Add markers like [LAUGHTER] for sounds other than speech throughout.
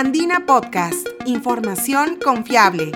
Andina Podcast, información confiable.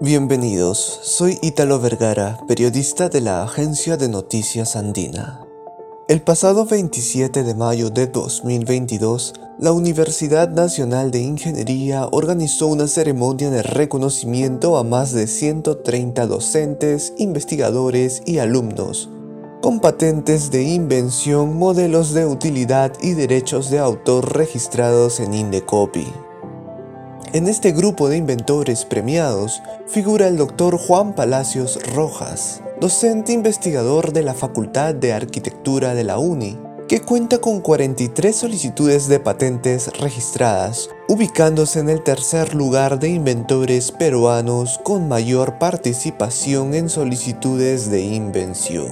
Bienvenidos, soy Ítalo Vergara, periodista de la Agencia de Noticias Andina. El pasado 27 de mayo de 2022, la Universidad Nacional de Ingeniería organizó una ceremonia de reconocimiento a más de 130 docentes, investigadores y alumnos, con patentes de invención, modelos de utilidad y derechos de autor registrados en Indecopi. En este grupo de inventores premiados figura el doctor Juan Palacios Rojas, docente investigador de la Facultad de Arquitectura de la UNI, que cuenta con 43 solicitudes de patentes registradas, ubicándose en el tercer lugar de inventores peruanos con mayor participación en solicitudes de invención.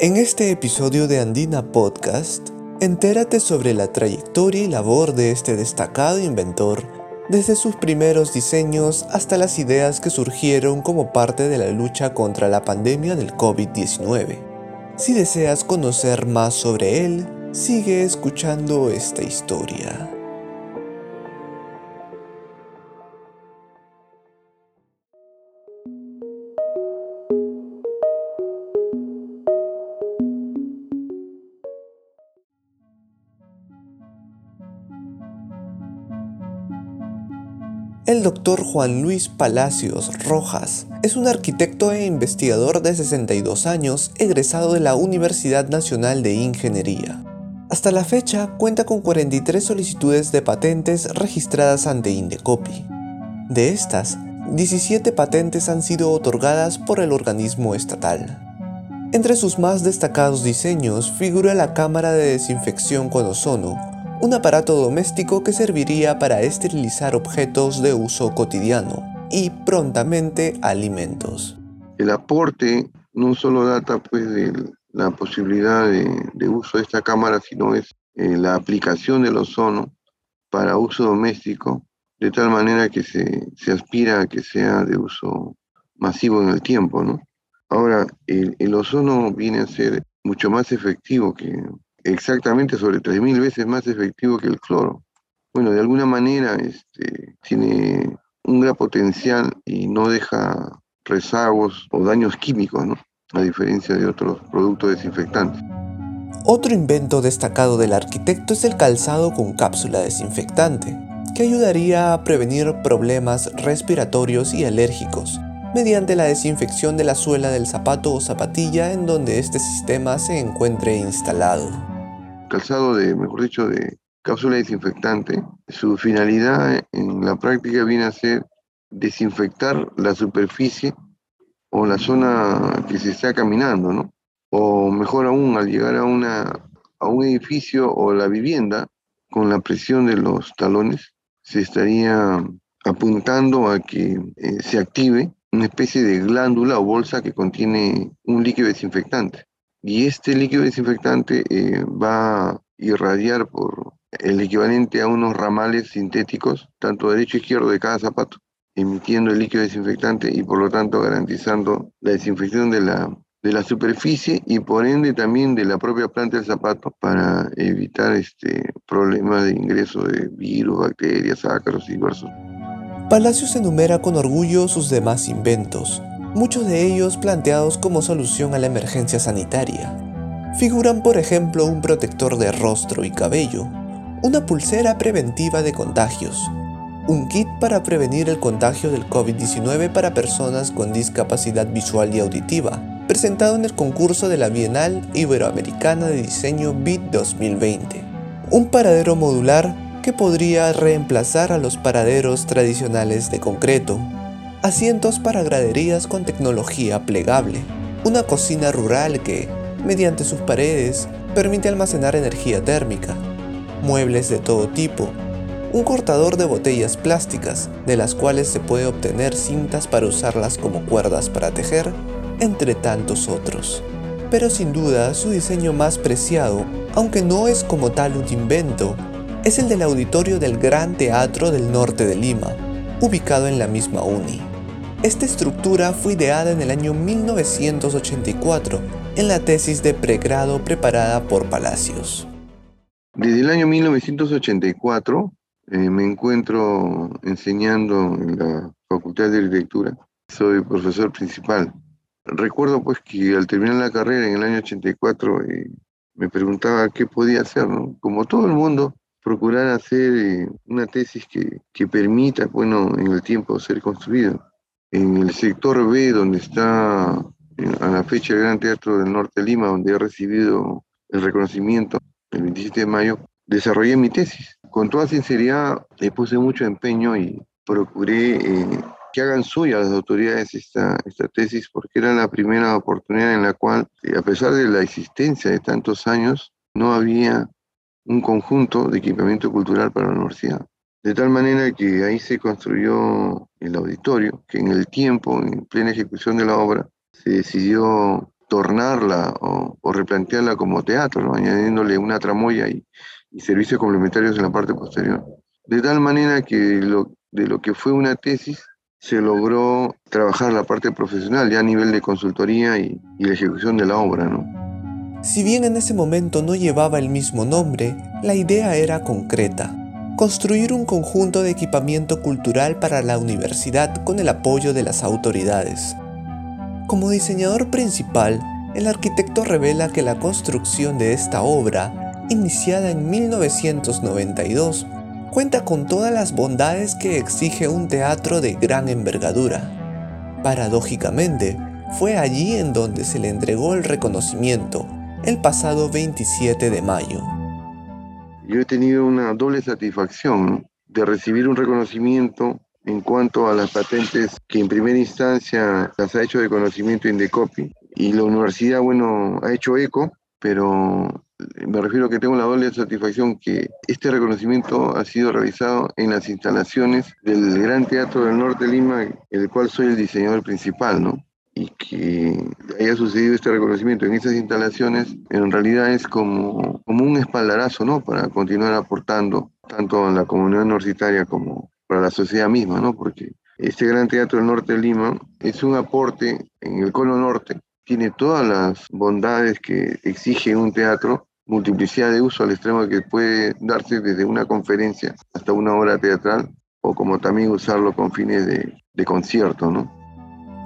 En este episodio de Andina Podcast, entérate sobre la trayectoria y labor de este destacado inventor desde sus primeros diseños hasta las ideas que surgieron como parte de la lucha contra la pandemia del COVID-19. Si deseas conocer más sobre él, sigue escuchando esta historia. El doctor Juan Luis Palacios Rojas es un arquitecto e investigador de 62 años egresado de la Universidad Nacional de Ingeniería. Hasta la fecha cuenta con 43 solicitudes de patentes registradas ante Indecopi. De estas, 17 patentes han sido otorgadas por el organismo estatal. Entre sus más destacados diseños figura la cámara de desinfección con ozono, un aparato doméstico que serviría para esterilizar objetos de uso cotidiano y prontamente alimentos. El aporte no solo data pues de la posibilidad de, uso de esta cámara, sino es eh, la aplicación del ozono para uso doméstico, de tal manera que se, se, aspira a que sea de uso masivo en el tiempo, ¿no? Ahora, el, el ozono viene a ser mucho más efectivo que, exactamente sobre 3.000 veces más efectivo que el cloro. Bueno, de alguna manera este, tiene un gran potencial y no deja rezagos o daños químicos, a diferencia de otros productos desinfectantes. Otro invento destacado del arquitecto es el calzado con cápsula desinfectante, que ayudaría a prevenir problemas respiratorios y alérgicos mediante la desinfección de la suela del zapato o zapatilla en donde este sistema se encuentre instalado calzado de, mejor dicho, de cápsula desinfectante, su finalidad en la práctica viene a ser desinfectar la superficie o la zona que se está caminando, ¿no? O mejor aún, al llegar a, una, a un edificio o la vivienda, con la presión de los talones, se estaría apuntando a que eh, se active una especie de glándula o bolsa que contiene un líquido desinfectante y este líquido desinfectante eh, va a irradiar por el equivalente a unos ramales sintéticos, tanto derecho e izquierdo de cada zapato, emitiendo el líquido desinfectante y por lo tanto garantizando la desinfección de la, de la superficie y por ende también de la propia planta del zapato para evitar este, problemas de ingreso de virus, bacterias, ácaros y diversos. Palacios enumera con orgullo sus demás inventos, muchos de ellos planteados como solución a la emergencia sanitaria. Figuran por ejemplo un protector de rostro y cabello, una pulsera preventiva de contagios, un kit para prevenir el contagio del COVID-19 para personas con discapacidad visual y auditiva, presentado en el concurso de la Bienal Iberoamericana de Diseño BIT 2020, un paradero modular que podría reemplazar a los paraderos tradicionales de concreto, asientos para graderías con tecnología plegable, una cocina rural que, mediante sus paredes, permite almacenar energía térmica, muebles de todo tipo, un cortador de botellas plásticas, de las cuales se puede obtener cintas para usarlas como cuerdas para tejer, entre tantos otros. Pero sin duda su diseño más preciado, aunque no es como tal un invento, es el del auditorio del Gran Teatro del Norte de Lima, ubicado en la misma uni. Esta estructura fue ideada en el año 1984 en la tesis de pregrado preparada por Palacios. Desde el año 1984 eh, me encuentro enseñando en la Facultad de Arquitectura. Soy profesor principal. Recuerdo pues que al terminar la carrera en el año 84 eh, me preguntaba qué podía hacer, ¿no? Como todo el mundo, procurar hacer eh, una tesis que, que permita, bueno, en el tiempo ser construido en el sector B, donde está a la fecha el Gran Teatro del Norte de Lima, donde he recibido el reconocimiento el 27 de mayo, desarrollé mi tesis. Con toda sinceridad, le puse mucho empeño y procuré eh, que hagan suya las autoridades esta, esta tesis, porque era la primera oportunidad en la cual, a pesar de la existencia de tantos años, no había un conjunto de equipamiento cultural para la universidad. De tal manera que ahí se construyó el auditorio, que en el tiempo, en plena ejecución de la obra, se decidió tornarla o, replantearla como teatro, añadiéndole una tramoya y, servicios complementarios en la parte posterior. De tal manera que de lo que fue una tesis se logró trabajar la parte profesional ya a nivel de consultoría y, y la ejecución de la obra. ¿no? Si bien en ese momento no llevaba el mismo nombre, la idea era concreta construir un conjunto de equipamiento cultural para la universidad con el apoyo de las autoridades. Como diseñador principal, el arquitecto revela que la construcción de esta obra, iniciada en 1992, cuenta con todas las bondades que exige un teatro de gran envergadura. Paradójicamente, fue allí en donde se le entregó el reconocimiento, el pasado 27 de mayo yo he tenido una doble satisfacción de recibir un reconocimiento en cuanto a las patentes que en primera instancia las ha hecho de conocimiento Indecopi y la universidad, bueno, ha hecho eco, pero me refiero a que tengo la doble satisfacción que este reconocimiento ha sido realizado en las instalaciones del Gran Teatro del Norte de Lima, el cual soy el diseñador principal, ¿no? Y que haya sucedido este reconocimiento en esas instalaciones, en realidad es como, como un espaldarazo, ¿no? Para continuar aportando tanto a la comunidad universitaria como para la sociedad misma, ¿no? Porque este Gran Teatro del Norte de Lima es un aporte en el cono norte, tiene todas las bondades que exige un teatro, multiplicidad de uso al extremo que puede darse desde una conferencia hasta una obra teatral, o como también usarlo con fines de, de concierto, ¿no?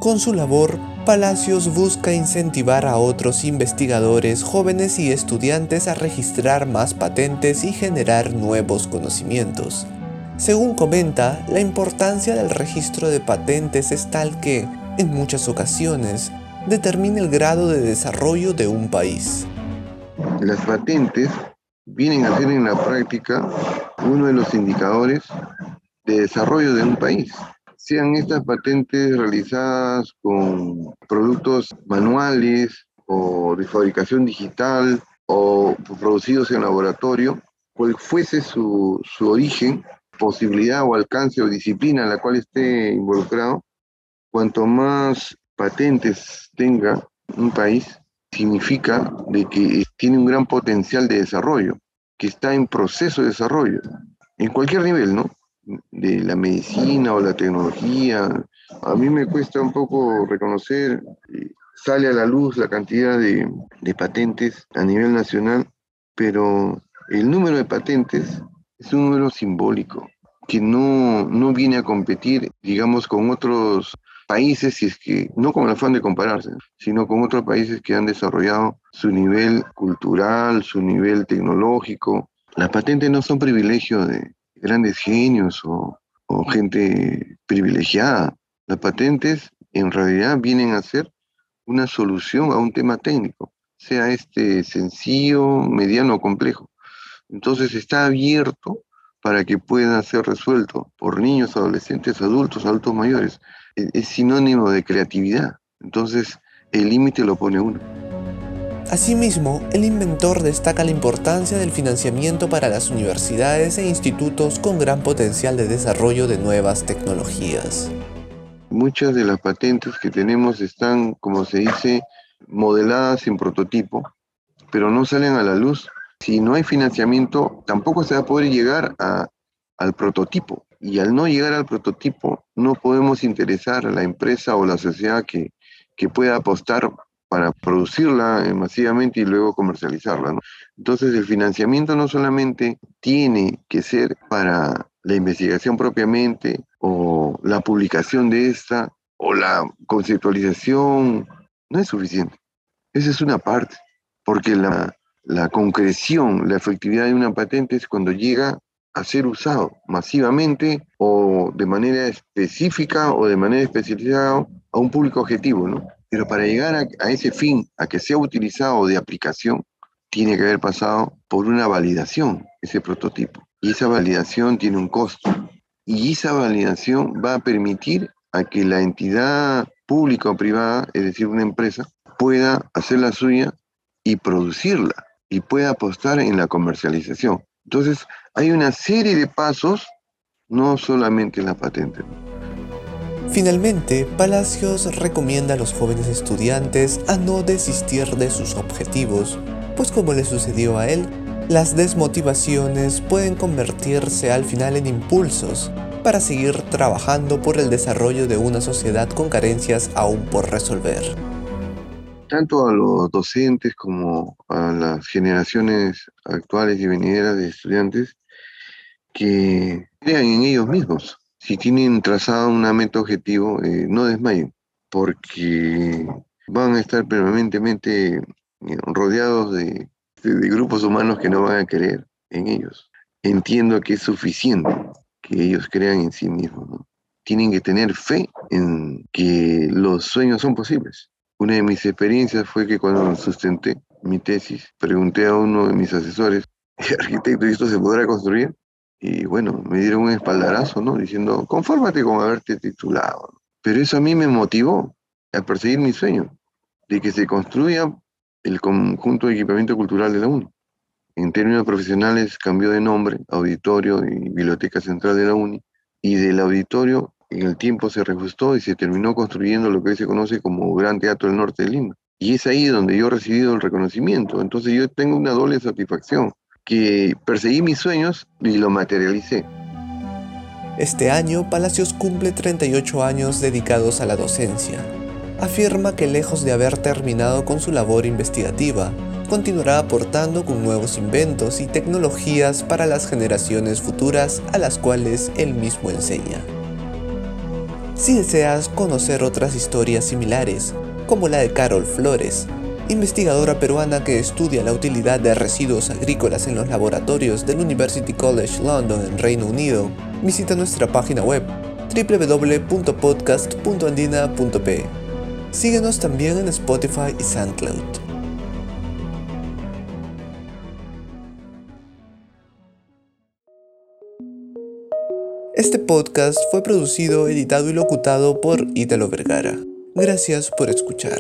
Con su labor, Palacios busca incentivar a otros investigadores jóvenes y estudiantes a registrar más patentes y generar nuevos conocimientos. Según comenta, la importancia del registro de patentes es tal que, en muchas ocasiones, determina el grado de desarrollo de un país. Las patentes vienen a ser en la práctica uno de los indicadores de desarrollo de un país sean estas patentes realizadas con productos manuales o de fabricación digital o producidos en laboratorio, cual fuese su, su origen, posibilidad o alcance o disciplina en la cual esté involucrado, cuanto más patentes tenga un país, significa de que tiene un gran potencial de desarrollo, que está en proceso de desarrollo, en cualquier nivel, ¿no? De la medicina o la tecnología. A mí me cuesta un poco reconocer, eh, sale a la luz la cantidad de, patentes a nivel nacional, pero el número de patentes es un número simbólico que no, no viene a competir, digamos, con otros países, si es que, no con el afán de compararse, sino con otros países que han desarrollado su nivel cultural, su nivel tecnológico. Las patentes no son privilegios de, grandes genios o, gente privilegiada. Las patentes en realidad vienen a ser una solución a un tema técnico, sea este sencillo, mediano o complejo. Entonces está abierto para que pueda ser resuelto por niños, adolescentes, adultos, adultos mayores. E, es sinónimo de creatividad. Entonces el límite lo pone uno. Asimismo, el inventor destaca la importancia del financiamiento para las universidades e institutos con gran potencial de desarrollo de nuevas tecnologías. Muchas de las patentes que tenemos están, como se dice, modeladas en prototipo, pero no salen a la luz. Si no hay financiamiento, tampoco se va a poder llegar al prototipo. Y al no llegar al prototipo, no podemos interesar a la empresa o la sociedad que, que pueda apostar para producirla eh, masivamente y luego comercializarla. Entonces el financiamiento no solamente tiene que ser para la investigación propiamente o la publicación de esta o la conceptualización, no es suficiente. Esa es una parte, porque la, la concreción, la efectividad de una patente es cuando llega a ser usado masivamente o de manera específica o de manera especializada a un público objetivo, ¿no? Pero para llegar a, ese fin, a que sea utilizado de aplicación, tiene que haber pasado por una validación, ese prototipo. Y esa validación tiene un costo. Y esa validación va a permitir a que la entidad pública o privada, es decir, una empresa, pueda hacer la suya y producirla y pueda apostar en la comercialización. Entonces, hay una serie de pasos, no solamente en la patente. Finalmente, Palacios recomienda a los jóvenes estudiantes a no desistir de sus objetivos, pues como le sucedió a él, las desmotivaciones pueden convertirse al final en impulsos para seguir trabajando por el desarrollo de una sociedad con carencias aún por resolver. Tanto a los docentes como a las generaciones actuales y venideras de estudiantes que crean en ellos mismos, si tienen trazado una meta objetivo, eh, no desmayen, porque van a estar permanentemente eh, rodeados de, grupos humanos que no van a creer en ellos. Entiendo que es suficiente que ellos crean en sí mismos. Tienen que tener fe en que los sueños son posibles. Una de mis experiencias fue que cuando sustenté mi tesis, pregunté a uno de mis asesores, [LAUGHS] arquitecto, ¿y esto se podrá construir? Y bueno, me dieron un espaldarazo, ¿no? Diciendo, confórmate con haberte titulado. Pero eso a mí me motivó a perseguir mi sueño, de que se construya el conjunto de equipamiento cultural de la UNI. En términos profesionales cambió de nombre, Auditorio y Biblioteca Central de la UNI, y del auditorio en el tiempo se reajustó y se terminó construyendo lo que hoy se conoce como Gran Teatro del Norte de Lima. Y es ahí donde yo he recibido el reconocimiento. Entonces yo tengo una doble satisfacción que perseguí mis sueños y lo materialicé. Este año, Palacios cumple 38 años dedicados a la docencia. Afirma que lejos de haber terminado con su labor investigativa, continuará aportando con nuevos inventos y tecnologías para las generaciones futuras a las cuales él mismo enseña. Si deseas conocer otras historias similares, como la de Carol Flores, investigadora peruana que estudia la utilidad de residuos agrícolas en los laboratorios del University College London en Reino Unido, visita nuestra página web www.podcast.andina.p. Síguenos también en Spotify y SoundCloud. Este podcast fue producido, editado y locutado por Italo Vergara. Gracias por escuchar.